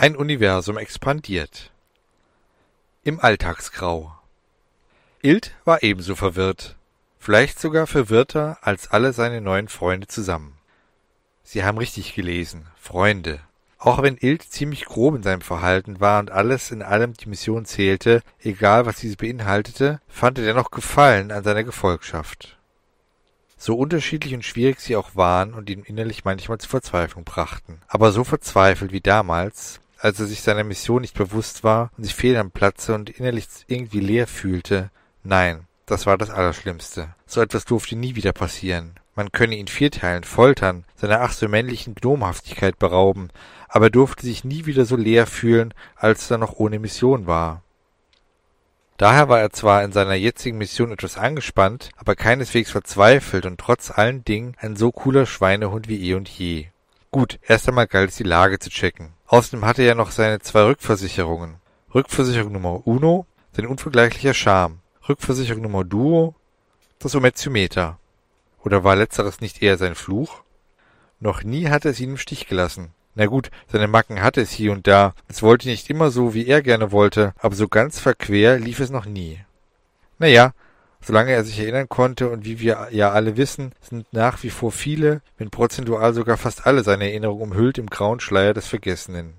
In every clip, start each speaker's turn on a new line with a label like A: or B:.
A: Ein Universum expandiert. Im Alltagsgrau. Ilt war ebenso verwirrt, vielleicht sogar verwirrter als alle seine neuen Freunde zusammen. Sie haben richtig gelesen, Freunde. Auch wenn Ilt ziemlich grob in seinem Verhalten war und alles in allem die Mission zählte, egal was diese beinhaltete, fand er dennoch Gefallen an seiner Gefolgschaft. So unterschiedlich und schwierig sie auch waren und ihn innerlich manchmal zur Verzweiflung brachten. Aber so verzweifelt wie damals, als er sich seiner Mission nicht bewusst war und sich fehl am Platze und innerlich irgendwie leer fühlte. Nein, das war das Allerschlimmste. So etwas durfte nie wieder passieren. Man könne ihn vierteilen, foltern, seiner ach so männlichen Gnomhaftigkeit berauben, aber er durfte sich nie wieder so leer fühlen, als er noch ohne Mission war. Daher war er zwar in seiner jetzigen Mission etwas angespannt, aber keineswegs verzweifelt und trotz allen Dingen ein so cooler Schweinehund wie eh und je. Gut, erst einmal galt es die Lage zu checken. Außerdem hatte er noch seine zwei Rückversicherungen. Rückversicherung Nummer Uno, sein unvergleichlicher Charme. Rückversicherung Nummer Duo, das Ometiometer. Oder war letzteres nicht eher sein Fluch? Noch nie hatte es ihn im Stich gelassen. Na gut, seine Macken hatte es hier und da. Es wollte nicht immer so, wie er gerne wollte, aber so ganz verquer lief es noch nie. Naja, solange er sich erinnern konnte und wie wir ja alle wissen, sind nach wie vor viele, wenn prozentual sogar fast alle seine Erinnerungen umhüllt im grauen Schleier des Vergessenen.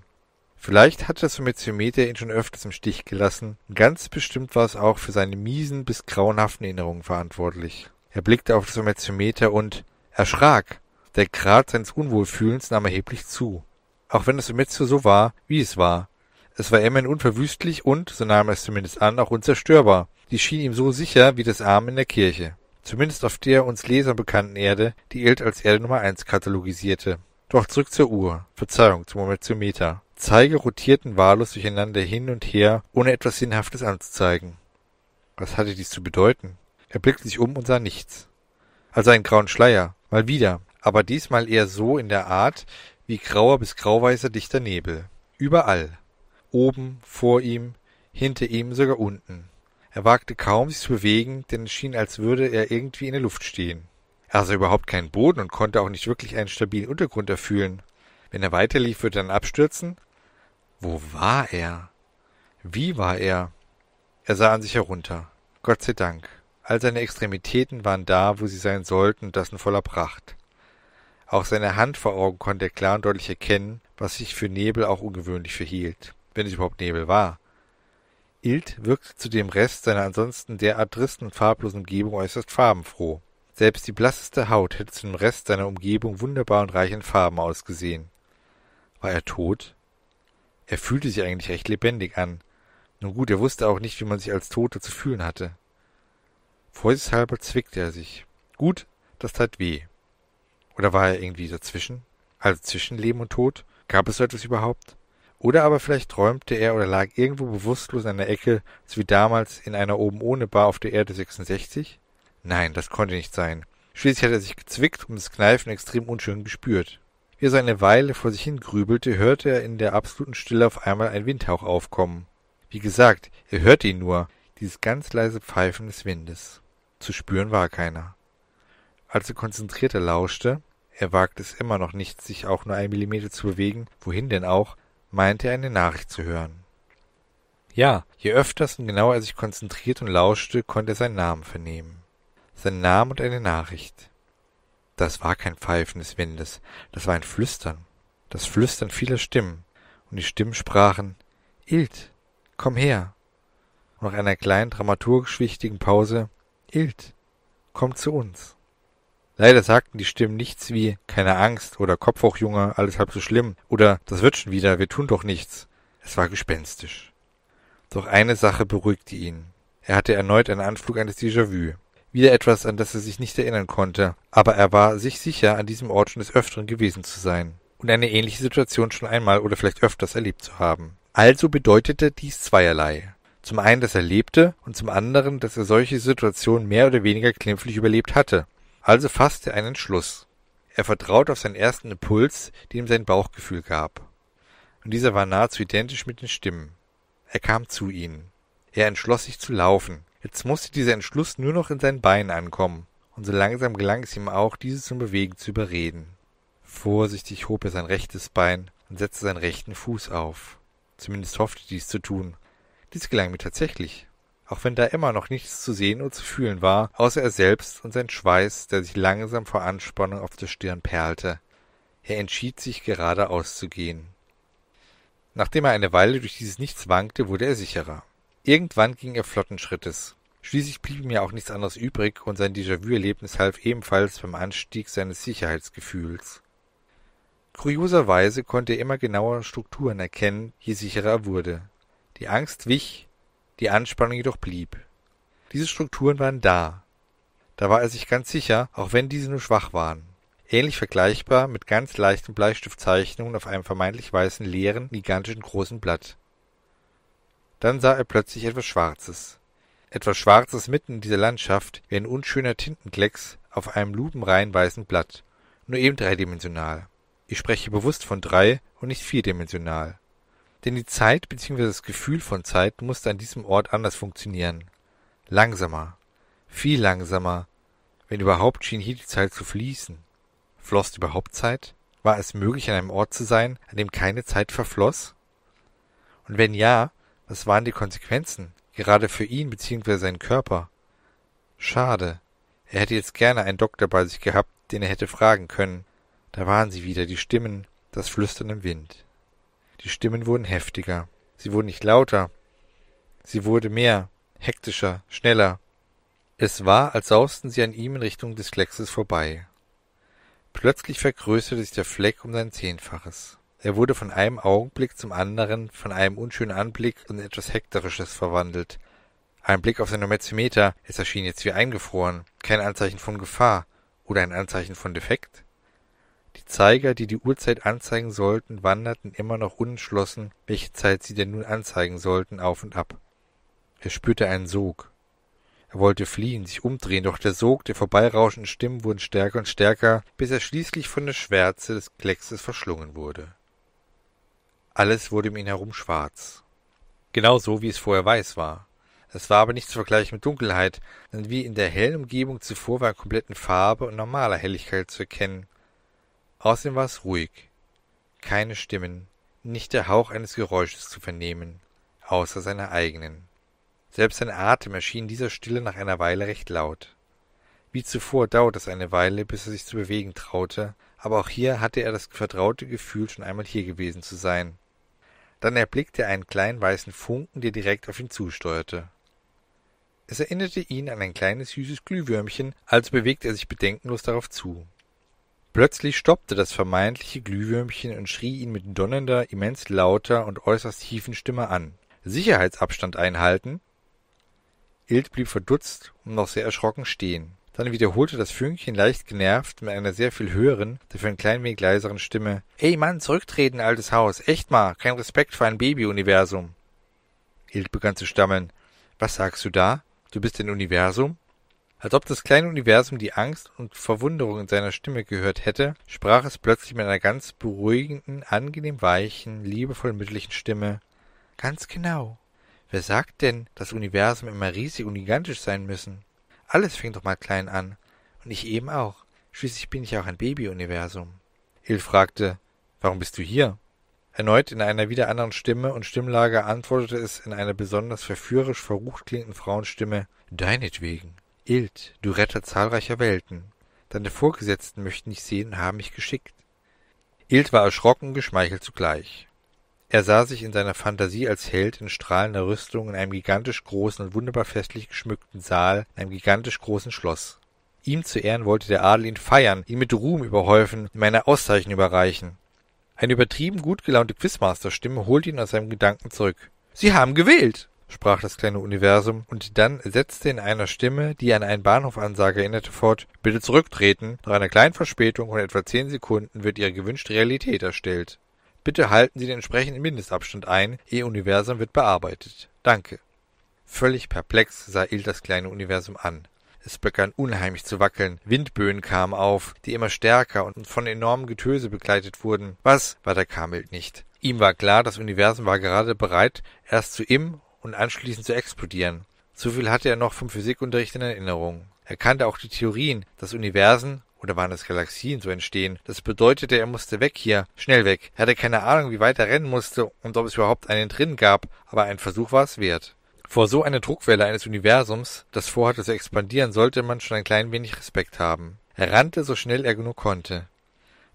A: Vielleicht hatte das Sommetiometer ihn schon öfters im Stich gelassen, und ganz bestimmt war es auch für seine miesen bis grauenhaften Erinnerungen verantwortlich. Er blickte auf das Sommetiometer und erschrak. Der Grad seines Unwohlfühlens nahm erheblich zu. Auch wenn das Sometio so war, wie es war. Es war immerhin unverwüstlich und, so nahm er es zumindest an, auch unzerstörbar. Die schien ihm so sicher wie das Arm in der Kirche. Zumindest auf der uns Lesern bekannten Erde, die Ilt als Erde Nummer eins katalogisierte. Doch zurück zur Uhr. Verzeihung, zum Momentiometer. Zeige rotierten wahllos durcheinander hin und her, ohne etwas Sinnhaftes anzuzeigen. Was hatte dies zu bedeuten? Er blickte sich um und sah nichts. Also einen grauen Schleier. Mal wieder. Aber diesmal eher so in der Art wie grauer bis grauweißer dichter Nebel. Überall. Oben, vor ihm, hinter ihm, sogar unten. Er wagte kaum, sich zu bewegen, denn es schien, als würde er irgendwie in der Luft stehen. Er sah überhaupt keinen Boden und konnte auch nicht wirklich einen stabilen Untergrund erfühlen. Wenn er weiterlief, würde er dann abstürzen? Wo war er? Wie war er? Er sah an sich herunter. Gott sei Dank. All seine Extremitäten waren da, wo sie sein sollten, und das in voller Pracht. Auch seine Hand vor Augen konnte er klar und deutlich erkennen, was sich für Nebel auch ungewöhnlich verhielt, wenn es überhaupt Nebel war. Ilt wirkte zu dem Rest seiner ansonsten derart tristen und farblosen Umgebung äußerst farbenfroh. Selbst die blasseste Haut hätte zu dem Rest seiner Umgebung wunderbar und reich in Farben ausgesehen. War er tot? Er fühlte sich eigentlich recht lebendig an. Nun gut, er wusste auch nicht, wie man sich als Toter zu fühlen hatte. Vorsichtshalber zwickte er sich. Gut, das tat weh. Oder war er irgendwie dazwischen? Also zwischen Leben und Tod? Gab es so etwas überhaupt? Oder aber vielleicht träumte er oder lag irgendwo bewusstlos an der Ecke, so wie damals in einer oben ohne Bar auf der Erde 66? Nein, das konnte nicht sein. Schließlich hatte er sich gezwickt und das Kneifen extrem unschön gespürt. Wie er so eine Weile vor sich hin grübelte, hörte er in der absoluten Stille auf einmal einen Windhauch aufkommen. Wie gesagt, er hörte ihn nur, dieses ganz leise Pfeifen des Windes. Zu spüren war keiner. Als er konzentrierter lauschte, er wagte es immer noch nicht, sich auch nur einen Millimeter zu bewegen, wohin denn auch, meinte er eine Nachricht zu hören. Ja, je öfters und genauer er sich konzentrierte und lauschte, konnte er seinen Namen vernehmen. Seinen Namen und eine Nachricht. Das war kein Pfeifen des Windes, das war ein Flüstern, das Flüstern vieler Stimmen, und die Stimmen sprachen Ilt, komm her. Und nach einer kleinen dramaturgisch wichtigen Pause Ilt, komm zu uns. Leider sagten die Stimmen nichts wie keine Angst oder Kopf hoch, Junge, alles halb so schlimm oder das wird schon wieder, wir tun doch nichts. Es war gespenstisch. Doch eine Sache beruhigte ihn. Er hatte erneut einen Anflug eines Déjà-vu. Wieder etwas, an das er sich nicht erinnern konnte, aber er war sich sicher, an diesem Ort schon des Öfteren gewesen zu sein und eine ähnliche Situation schon einmal oder vielleicht öfters erlebt zu haben. Also bedeutete dies zweierlei. Zum einen, dass er lebte und zum anderen, dass er solche Situationen mehr oder weniger glimpflich überlebt hatte. Also fasste er einen Entschluss. Er vertraute auf seinen ersten Impuls, den ihm sein Bauchgefühl gab. Und dieser war nahezu identisch mit den Stimmen. Er kam zu ihnen. Er entschloss sich zu laufen. Jetzt musste dieser Entschluss nur noch in seinen Beinen ankommen, und so langsam gelang es ihm auch, dieses zum Bewegen zu überreden. Vorsichtig hob er sein rechtes Bein, und setzte seinen rechten Fuß auf. Zumindest hoffte dies zu tun. Dies gelang mir tatsächlich. Auch wenn da immer noch nichts zu sehen oder zu fühlen war, außer er selbst und sein Schweiß, der sich langsam vor Anspannung auf der Stirn perlte. Er entschied sich, geradeaus zu gehen. Nachdem er eine Weile durch dieses Nichts wankte, wurde er sicherer. Irgendwann ging er flotten Schrittes. Schließlich blieb ihm ja auch nichts anderes übrig, und sein Déjà-vu-Erlebnis half ebenfalls beim Anstieg seines Sicherheitsgefühls. Kurioserweise konnte er immer genauer Strukturen erkennen, je sicherer er wurde. Die Angst wich, die Anspannung jedoch blieb. Diese Strukturen waren da. Da war er sich ganz sicher, auch wenn diese nur schwach waren. Ähnlich vergleichbar mit ganz leichten Bleistiftzeichnungen auf einem vermeintlich weißen, leeren, gigantischen großen Blatt. Dann sah er plötzlich etwas Schwarzes. Etwas Schwarzes mitten in dieser Landschaft, wie ein unschöner Tintenklecks auf einem lupenrein weißen Blatt. Nur eben dreidimensional. Ich spreche bewusst von drei und nicht vierdimensional. Denn die Zeit bzw. das Gefühl von Zeit musste an diesem Ort anders funktionieren. Langsamer. Viel langsamer. Wenn überhaupt schien hier die Zeit zu fließen. Floss überhaupt Zeit? War es möglich, an einem Ort zu sein, an dem keine Zeit verfloss? Und wenn ja, was waren die Konsequenzen, gerade für ihn bzw. seinen Körper? Schade. Er hätte jetzt gerne einen Doktor bei sich gehabt, den er hätte fragen können. Da waren sie wieder, die Stimmen, das Flüstern im Wind. Die Stimmen wurden heftiger. Sie wurden nicht lauter. Sie wurde mehr, hektischer, schneller. Es war, als sausten sie an ihm in Richtung des Kleckses vorbei. Plötzlich vergrößerte sich der Fleck um sein Zehnfaches. Er wurde von einem Augenblick zum anderen von einem unschönen Anblick in etwas Hekterisches verwandelt. Ein Blick auf sein Omezometer, es erschien jetzt wie eingefroren, kein Anzeichen von Gefahr oder ein Anzeichen von Defekt. Die Zeiger, die die Uhrzeit anzeigen sollten, wanderten immer noch unentschlossen, welche Zeit sie denn nun anzeigen sollten, auf und ab. Er spürte einen Sog. Er wollte fliehen, sich umdrehen, doch der Sog der vorbeirauschenden Stimmen wurden stärker und stärker, bis er schließlich von der Schwärze des Kleckses verschlungen wurde. Alles wurde um ihn herum schwarz. Genau so, wie es vorher weiß war. Es war aber nicht zu vergleichen mit Dunkelheit, denn wie in der hellen Umgebung zuvor war in kompletten Farbe und normaler Helligkeit zu erkennen, Außerdem war es ruhig. Keine Stimmen, nicht der Hauch eines Geräusches zu vernehmen, außer seiner eigenen. Selbst sein Atem erschien dieser Stille nach einer Weile recht laut. Wie zuvor dauerte es eine Weile, bis er sich zu bewegen traute, aber auch hier hatte er das vertraute Gefühl, schon einmal hier gewesen zu sein. Dann erblickte er einen kleinen weißen Funken, der direkt auf ihn zusteuerte. Es erinnerte ihn an ein kleines süßes Glühwürmchen, also bewegte er sich bedenkenlos darauf zu. Plötzlich stoppte das vermeintliche Glühwürmchen und schrie ihn mit donnernder, immens lauter und äußerst tiefen Stimme an. Sicherheitsabstand einhalten? Ilt blieb verdutzt und noch sehr erschrocken stehen. Dann wiederholte das Fünkchen leicht genervt mit einer sehr viel höheren, dafür ein klein wenig leiseren Stimme. Ey Mann, zurücktreten, altes Haus. Echt mal, kein Respekt für ein Baby-Universum. Ilt begann zu stammeln. Was sagst du da? Du bist ein Universum? Als ob das kleine Universum die Angst und Verwunderung in seiner Stimme gehört hätte, sprach es plötzlich mit einer ganz beruhigenden, angenehm weichen, liebevoll mütterlichen Stimme. Ganz genau. Wer sagt denn, das Universum immer riesig und gigantisch sein müssen? Alles fängt doch mal klein an. Und ich eben auch. Schließlich bin ich auch ein Baby-Universum. Il fragte, warum bist du hier? Erneut in einer wieder anderen Stimme und Stimmlage antwortete es in einer besonders verführerisch verrucht klingenden Frauenstimme, deinetwegen. Ilt, du Retter zahlreicher Welten, deine Vorgesetzten möchten dich sehen und haben mich geschickt. Ilt war erschrocken, geschmeichelt zugleich. Er sah sich in seiner Fantasie als Held in strahlender Rüstung in einem gigantisch großen und wunderbar festlich geschmückten Saal in einem gigantisch großen Schloss. Ihm zu Ehren wollte der Adel ihn feiern, ihn mit Ruhm überhäufen, ihm eine Auszeichnung überreichen. Eine übertrieben gut gelaunte Quizmaster-Stimme holte ihn aus seinem Gedanken zurück. Sie haben gewählt! Sprach das kleine Universum, und dann setzte in einer Stimme, die an einen Bahnhofansage erinnerte, fort Bitte zurücktreten. Nach einer kleinen Verspätung von etwa zehn Sekunden wird Ihre gewünschte Realität erstellt. Bitte halten Sie den entsprechenden Mindestabstand ein. Ihr Universum wird bearbeitet. Danke. Völlig perplex sah Il das kleine Universum an. Es begann unheimlich zu wackeln. Windböen kamen auf, die immer stärker und von enormem Getöse begleitet wurden. Was war der Kamelt nicht? Ihm war klar, das Universum war gerade bereit, erst zu ihm und anschließend zu explodieren. So viel hatte er noch vom Physikunterricht in Erinnerung. Er kannte auch die Theorien, dass Universen Oder waren es Galaxien so entstehen? Das bedeutete, er musste weg hier, schnell weg. Er hatte keine Ahnung, wie weit er rennen musste und ob es überhaupt einen drin gab, aber ein Versuch war es wert. Vor so einer Druckwelle eines Universums, das vorhatte zu expandieren, sollte man schon ein klein wenig Respekt haben. Er rannte so schnell er nur konnte.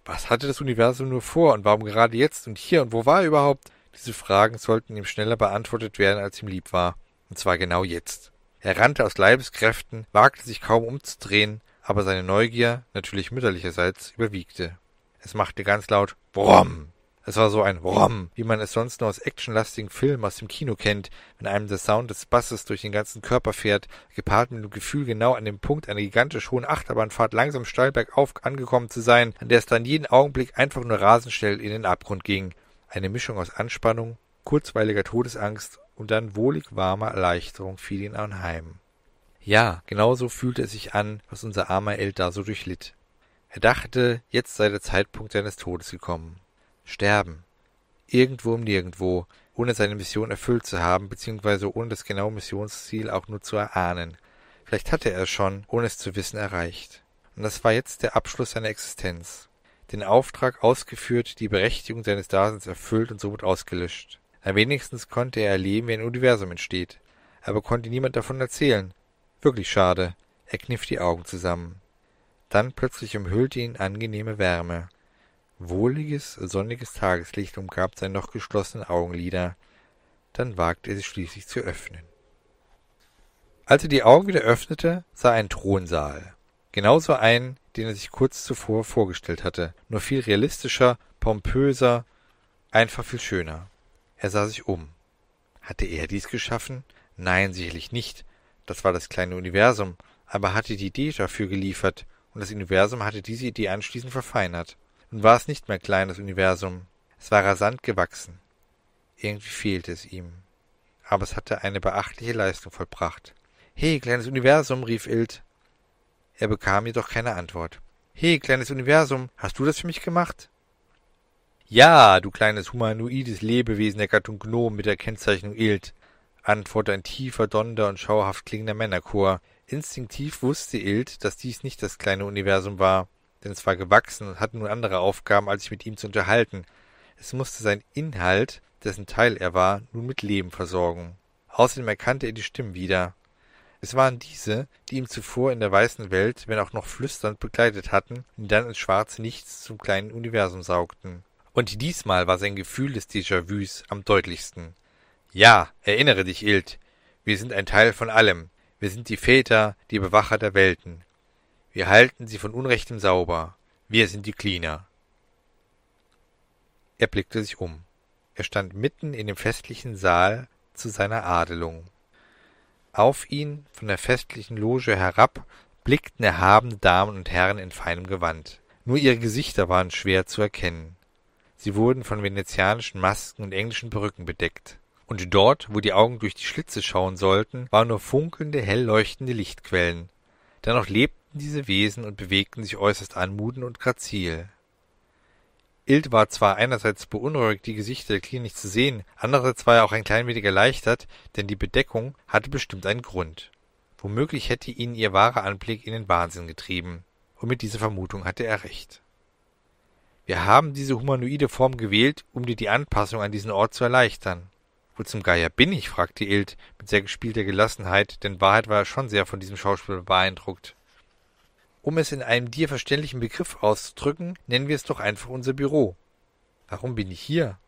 A: Was hatte das Universum nur vor und warum gerade jetzt und hier und wo war er überhaupt? Diese Fragen sollten ihm schneller beantwortet werden, als ihm lieb war. Und zwar genau jetzt. Er rannte aus Leibeskräften, wagte sich kaum umzudrehen, aber seine Neugier, natürlich mütterlicherseits, überwiegte. Es machte ganz laut Bromm. Es war so ein Bromm, wie man es sonst nur aus actionlastigen Filmen aus dem Kino kennt, wenn einem der Sound des Basses durch den ganzen Körper fährt, gepaart mit dem Gefühl, genau an dem Punkt einer gigantisch hohen Achterbahnfahrt langsam steil bergauf angekommen zu sein, an der es dann jeden Augenblick einfach nur rasend schnell in den Abgrund ging. Eine Mischung aus Anspannung, kurzweiliger Todesangst und dann wohlig warmer Erleichterung fiel ihn anheim. Ja, genauso fühlte es sich an, was unser armer Eldar so durchlitt. Er dachte, jetzt sei der Zeitpunkt seines Todes gekommen. Sterben. Irgendwo im Nirgendwo, ohne seine Mission erfüllt zu haben, beziehungsweise ohne das genaue Missionsziel auch nur zu erahnen. Vielleicht hatte er es schon, ohne es zu wissen, erreicht. Und das war jetzt der Abschluss seiner Existenz. Den Auftrag ausgeführt, die Berechtigung seines Daseins erfüllt und somit ausgelöscht. Am wenigstens konnte er erleben, wie ein Universum entsteht. Aber konnte niemand davon erzählen, Wirklich schade. Er kniff die Augen zusammen. Dann plötzlich umhüllte ihn angenehme Wärme. Wohliges, sonniges Tageslicht umgab seine noch geschlossenen Augenlider. Dann wagte er sich schließlich zu öffnen. Als er die Augen wieder öffnete, sah er einen Thronsaal. Genauso einen, den er sich kurz zuvor vorgestellt hatte, nur viel realistischer, pompöser, einfach viel schöner. Er sah sich um. Hatte er dies geschaffen? Nein, sicherlich nicht. Das war das kleine Universum, aber hatte die Idee dafür geliefert, und das Universum hatte diese Idee anschließend verfeinert. Nun war es nicht mehr klein, das Universum. Es war rasant gewachsen. Irgendwie fehlte es ihm. Aber es hatte eine beachtliche Leistung vollbracht. He, kleines Universum, rief Ilt. Er bekam jedoch keine Antwort. He, kleines Universum, hast du das für mich gemacht? Ja, du kleines humanoides Lebewesen der Gattung Gnom mit der Kennzeichnung Ilt, antwortete ein tiefer, donnender und schauerhaft klingender Männerchor. Instinktiv wusste Ild, dass dies nicht das kleine Universum war, denn es war gewachsen und hatte nun andere Aufgaben, als sich mit ihm zu unterhalten. Es musste sein Inhalt, dessen Teil er war, nun mit Leben versorgen. Außerdem erkannte er die Stimmen wieder. Es waren diese, die ihm zuvor in der weißen Welt, wenn auch noch flüsternd, begleitet hatten und ihn dann ins schwarze Nichts zum kleinen Universum saugten. Und diesmal war sein Gefühl des Déjà-vus am deutlichsten. Ja, erinnere dich, Ild. Wir sind ein Teil von allem. Wir sind die Väter, die Bewacher der Welten. Wir halten sie von Unrechtem sauber. Wir sind die Cleaner. Er blickte sich um. Er stand mitten in dem festlichen Saal zu seiner Adelung. Auf ihn, von der festlichen Loge herab, blickten erhabene Damen und Herren in feinem Gewand. Nur ihre Gesichter waren schwer zu erkennen. Sie wurden von venezianischen Masken und englischen Perücken bedeckt und dort, wo die Augen durch die Schlitze schauen sollten, waren nur funkelnde, hell leuchtende Lichtquellen. Dennoch lebten diese Wesen und bewegten sich äußerst anmutend und grazil. Ild war zwar einerseits beunruhigt, die Gesichter der Klier nicht zu sehen, andererseits war er auch ein klein wenig erleichtert, denn die Bedeckung hatte bestimmt einen Grund. Womöglich hätte ihn ihr wahrer Anblick in den Wahnsinn getrieben, und mit dieser Vermutung hatte er recht. Wir haben diese humanoide Form gewählt, um dir die Anpassung an diesen Ort zu erleichtern. Wo zum Geier bin ich? fragte Ilt mit sehr gespielter Gelassenheit, denn Wahrheit war er schon sehr von diesem Schauspieler beeindruckt. Um es in einem dir verständlichen Begriff auszudrücken, nennen wir es doch einfach unser Büro. Warum bin ich hier?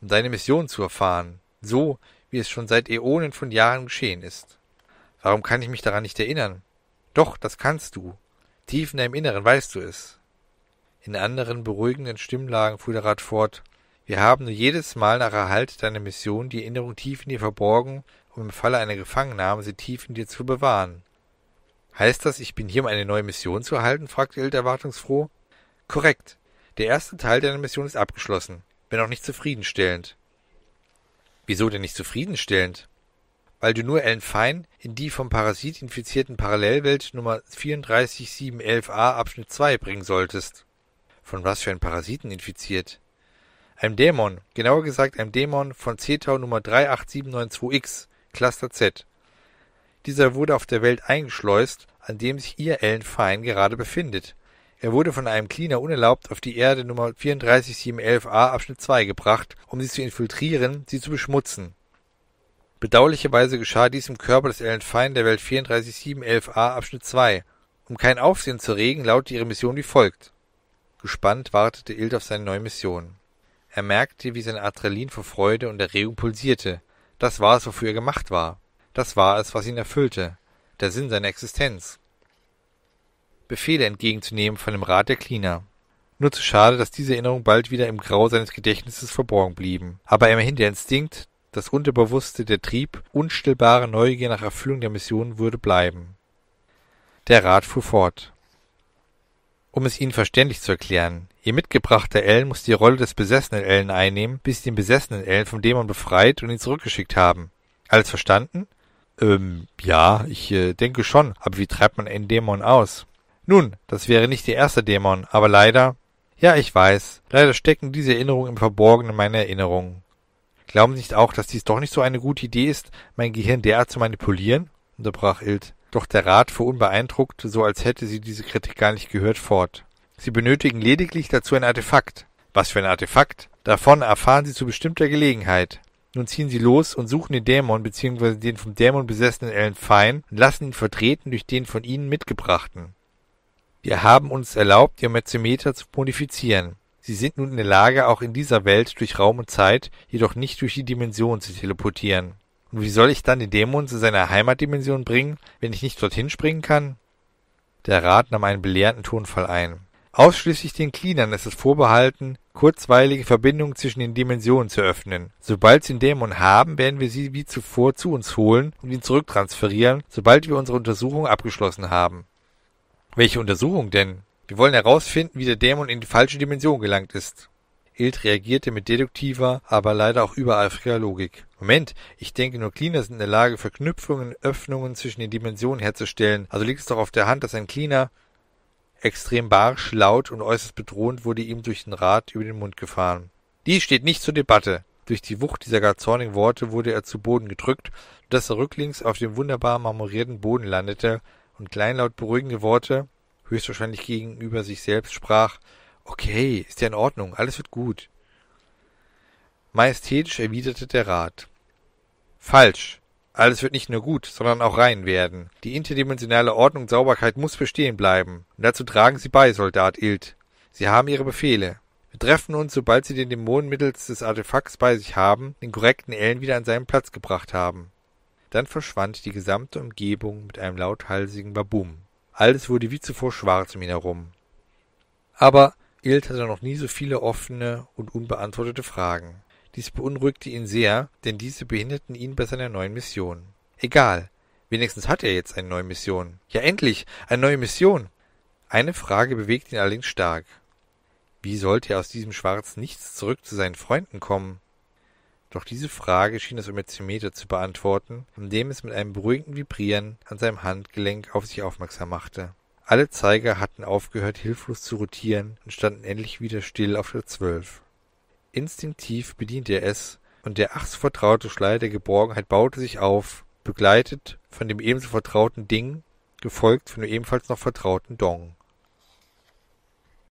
A: Um deine Mission zu erfahren, so wie es schon seit Äonen von Jahren geschehen ist. Warum kann ich mich daran nicht erinnern? Doch, das kannst du. Tief in deinem Inneren weißt du es. In anderen beruhigenden Stimmlagen fuhr der Rat fort, wir haben nur jedes Mal nach Erhalt deiner Mission die Erinnerung tief in dir verborgen, um im Falle einer Gefangennahme sie tief in dir zu bewahren. Heißt das, ich bin hier, um eine neue Mission zu erhalten? fragte Ilt erwartungsfroh. Korrekt. Der erste Teil deiner Mission ist abgeschlossen, wenn auch nicht zufriedenstellend. Wieso denn nicht zufriedenstellend? Weil du nur Ellen Fein in die vom Parasit infizierten Parallelwelt Nummer 34711a Abschnitt 2 bringen solltest. Von was für ein Parasiten infiziert? Einem Dämon, genauer gesagt einem Dämon von Cetau Nummer 38792X, Cluster Z. Dieser wurde auf der Welt eingeschleust, an dem sich ihr Ellen Fine gerade befindet. Er wurde von einem Cleaner unerlaubt auf die Erde Nummer 34711a Abschnitt 2 gebracht, um sie zu infiltrieren, sie zu beschmutzen. Bedauerlicherweise geschah dies im Körper des Ellen Fine der Welt 34711a Abschnitt 2. Um kein Aufsehen zu regen, lautete ihre Mission wie folgt. Gespannt wartete Ilt auf seine neue Mission. Er merkte, wie sein Adrenalin vor Freude und Erregung pulsierte. Das war es, wofür er gemacht war. Das war es, was ihn erfüllte. Der Sinn seiner Existenz. Befehle entgegenzunehmen von dem Rat der Cleaner. Nur zu schade, dass diese Erinnerungen bald wieder im Grau seines Gedächtnisses verborgen blieben. Aber immerhin der Instinkt, das Unterbewusste, der Trieb, unstillbare Neugier nach Erfüllung der Mission würde bleiben. Der Rat fuhr fort. Um es Ihnen verständlich zu erklären, Ihr mitgebrachter Ellen muss die Rolle des besessenen Ellen einnehmen, bis Sie den besessenen Ellen vom Dämon befreit und ihn zurückgeschickt haben. Alles verstanden? Ähm, ja, ich äh, denke schon, aber wie treibt man einen Dämon aus? Nun, das wäre nicht der erste Dämon, aber leider. Ja, ich weiß. Leider stecken diese Erinnerungen im Verborgenen meiner Erinnerungen. Glauben Sie nicht auch, dass dies doch nicht so eine gute Idee ist, mein Gehirn derart zu manipulieren? unterbrach Ilt. Doch der Rat fuhr unbeeindruckt, so als hätte sie diese Kritik gar nicht gehört, fort. Sie benötigen lediglich dazu ein Artefakt. Was für ein Artefakt? Davon erfahren Sie zu bestimmter Gelegenheit. Nun ziehen Sie los und suchen den Dämon bzw. den vom Dämon besessenen Ellen Fine und lassen ihn vertreten durch den von Ihnen mitgebrachten. Wir haben uns erlaubt, Ihr Metzometer zu modifizieren. Sie sind nun in der Lage, auch in dieser Welt durch Raum und Zeit, jedoch nicht durch die Dimension zu teleportieren. Und wie soll ich dann den Dämon zu seiner Heimatdimension bringen, wenn ich nicht dorthin springen kann? Der Rat nahm einen belehrenden Tonfall ein. Ausschließlich den Cleanern ist es vorbehalten, kurzweilige Verbindungen zwischen den Dimensionen zu öffnen. Sobald sie den Dämon haben, werden wir sie wie zuvor zu uns holen und ihn zurücktransferieren, sobald wir unsere Untersuchung abgeschlossen haben. Welche Untersuchung denn? Wir wollen herausfinden, wie der Dämon in die falsche Dimension gelangt ist. Ilt reagierte mit deduktiver, aber leider auch übereifriger Logik. Moment, ich denke nur Cleaner sind in der Lage, Verknüpfungen, Öffnungen zwischen den Dimensionen herzustellen. Also liegt es doch auf der Hand, dass ein Cleaner extrem barsch, laut und äußerst bedrohend wurde ihm durch den Rat über den Mund gefahren. Dies steht nicht zur Debatte. Durch die Wucht dieser gar zornigen Worte wurde er zu Boden gedrückt, dass er rücklings auf dem wunderbar marmorierten Boden landete und kleinlaut beruhigende Worte, höchstwahrscheinlich gegenüber sich selbst, sprach, Okay, ist ja in Ordnung, alles wird gut. Majestätisch erwiderte der Rat. Falsch. Alles wird nicht nur gut, sondern auch rein werden. Die interdimensionale Ordnung und Sauberkeit muss bestehen bleiben. Und dazu tragen Sie bei, Soldat Ilt. Sie haben Ihre Befehle. Wir treffen uns, sobald Sie den Dämonen mittels des Artefakts bei sich haben, den korrekten Ellen wieder an seinen Platz gebracht haben. Dann verschwand die gesamte Umgebung mit einem lauthalsigen Babum. Alles wurde wie zuvor schwarz um ihn herum. Aber Ilt hatte noch nie so viele offene und unbeantwortete Fragen. Dies beunruhigte ihn sehr, denn diese behinderten ihn bei seiner neuen Mission. Egal, wenigstens hat er jetzt eine neue Mission. Ja endlich, eine neue Mission. Eine Frage bewegt ihn allerdings stark. Wie sollte er aus diesem schwarzen Nichts zurück zu seinen Freunden kommen? Doch diese Frage schien das Ometiometer zu beantworten, indem es mit einem beruhigenden Vibrieren an seinem Handgelenk auf sich aufmerksam machte. Alle Zeiger hatten aufgehört, hilflos zu rotieren und standen endlich wieder still auf der Zwölf. Instinktiv bediente er es, und der ach so vertraute Schleier der Geborgenheit baute sich auf, begleitet von dem ebenso vertrauten Ding, gefolgt von dem ebenfalls noch vertrauten Dong